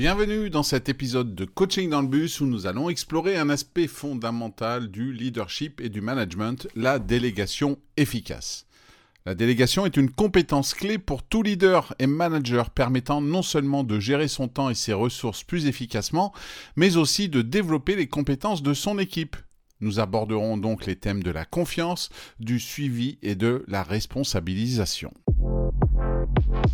Bienvenue dans cet épisode de Coaching dans le bus où nous allons explorer un aspect fondamental du leadership et du management, la délégation efficace. La délégation est une compétence clé pour tout leader et manager permettant non seulement de gérer son temps et ses ressources plus efficacement, mais aussi de développer les compétences de son équipe. Nous aborderons donc les thèmes de la confiance, du suivi et de la responsabilisation.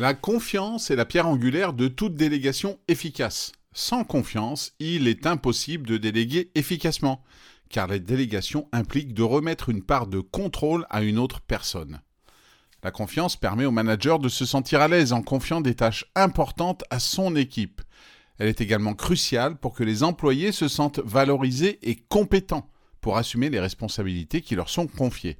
La confiance est la pierre angulaire de toute délégation efficace. Sans confiance, il est impossible de déléguer efficacement, car la délégation implique de remettre une part de contrôle à une autre personne. La confiance permet au manager de se sentir à l'aise en confiant des tâches importantes à son équipe. Elle est également cruciale pour que les employés se sentent valorisés et compétents pour assumer les responsabilités qui leur sont confiées.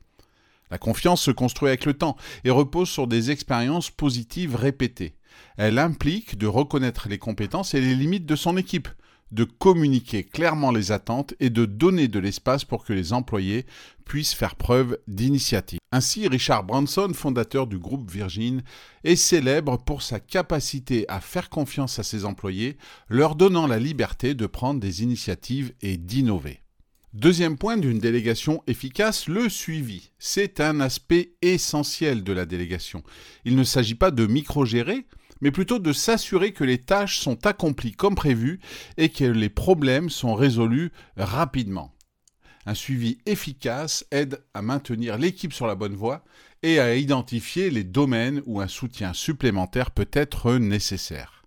La confiance se construit avec le temps et repose sur des expériences positives répétées. Elle implique de reconnaître les compétences et les limites de son équipe, de communiquer clairement les attentes et de donner de l'espace pour que les employés puissent faire preuve d'initiative. Ainsi, Richard Branson, fondateur du groupe Virgin, est célèbre pour sa capacité à faire confiance à ses employés, leur donnant la liberté de prendre des initiatives et d'innover. Deuxième point d'une délégation efficace, le suivi. C'est un aspect essentiel de la délégation. Il ne s'agit pas de micro-gérer, mais plutôt de s'assurer que les tâches sont accomplies comme prévu et que les problèmes sont résolus rapidement. Un suivi efficace aide à maintenir l'équipe sur la bonne voie et à identifier les domaines où un soutien supplémentaire peut être nécessaire.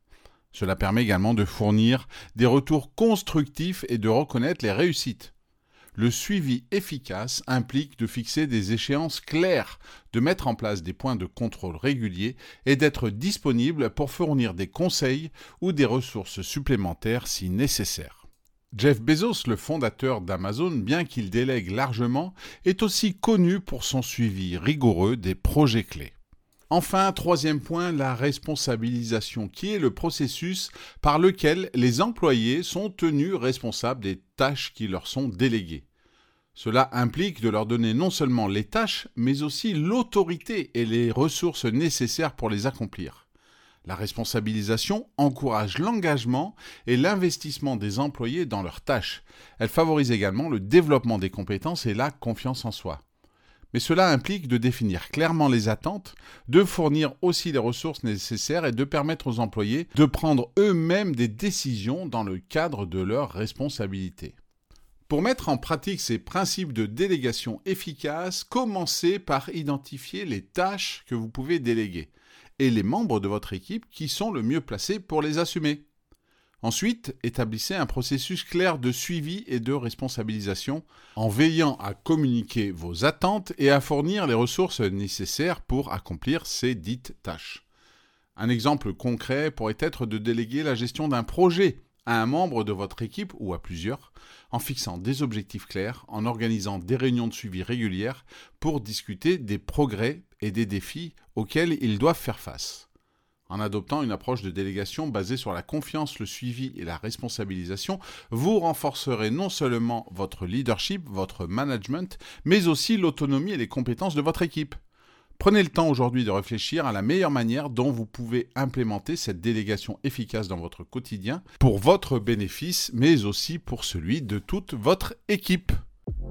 Cela permet également de fournir des retours constructifs et de reconnaître les réussites. Le suivi efficace implique de fixer des échéances claires, de mettre en place des points de contrôle réguliers et d'être disponible pour fournir des conseils ou des ressources supplémentaires si nécessaire. Jeff Bezos, le fondateur d'Amazon, bien qu'il délègue largement, est aussi connu pour son suivi rigoureux des projets clés. Enfin, troisième point, la responsabilisation, qui est le processus par lequel les employés sont tenus responsables des tâches qui leur sont déléguées. Cela implique de leur donner non seulement les tâches, mais aussi l'autorité et les ressources nécessaires pour les accomplir. La responsabilisation encourage l'engagement et l'investissement des employés dans leurs tâches. Elle favorise également le développement des compétences et la confiance en soi mais cela implique de définir clairement les attentes, de fournir aussi les ressources nécessaires et de permettre aux employés de prendre eux-mêmes des décisions dans le cadre de leurs responsabilités. Pour mettre en pratique ces principes de délégation efficace, commencez par identifier les tâches que vous pouvez déléguer et les membres de votre équipe qui sont le mieux placés pour les assumer. Ensuite, établissez un processus clair de suivi et de responsabilisation en veillant à communiquer vos attentes et à fournir les ressources nécessaires pour accomplir ces dites tâches. Un exemple concret pourrait être de déléguer la gestion d'un projet à un membre de votre équipe ou à plusieurs, en fixant des objectifs clairs, en organisant des réunions de suivi régulières pour discuter des progrès et des défis auxquels ils doivent faire face. En adoptant une approche de délégation basée sur la confiance, le suivi et la responsabilisation, vous renforcerez non seulement votre leadership, votre management, mais aussi l'autonomie et les compétences de votre équipe. Prenez le temps aujourd'hui de réfléchir à la meilleure manière dont vous pouvez implémenter cette délégation efficace dans votre quotidien pour votre bénéfice, mais aussi pour celui de toute votre équipe.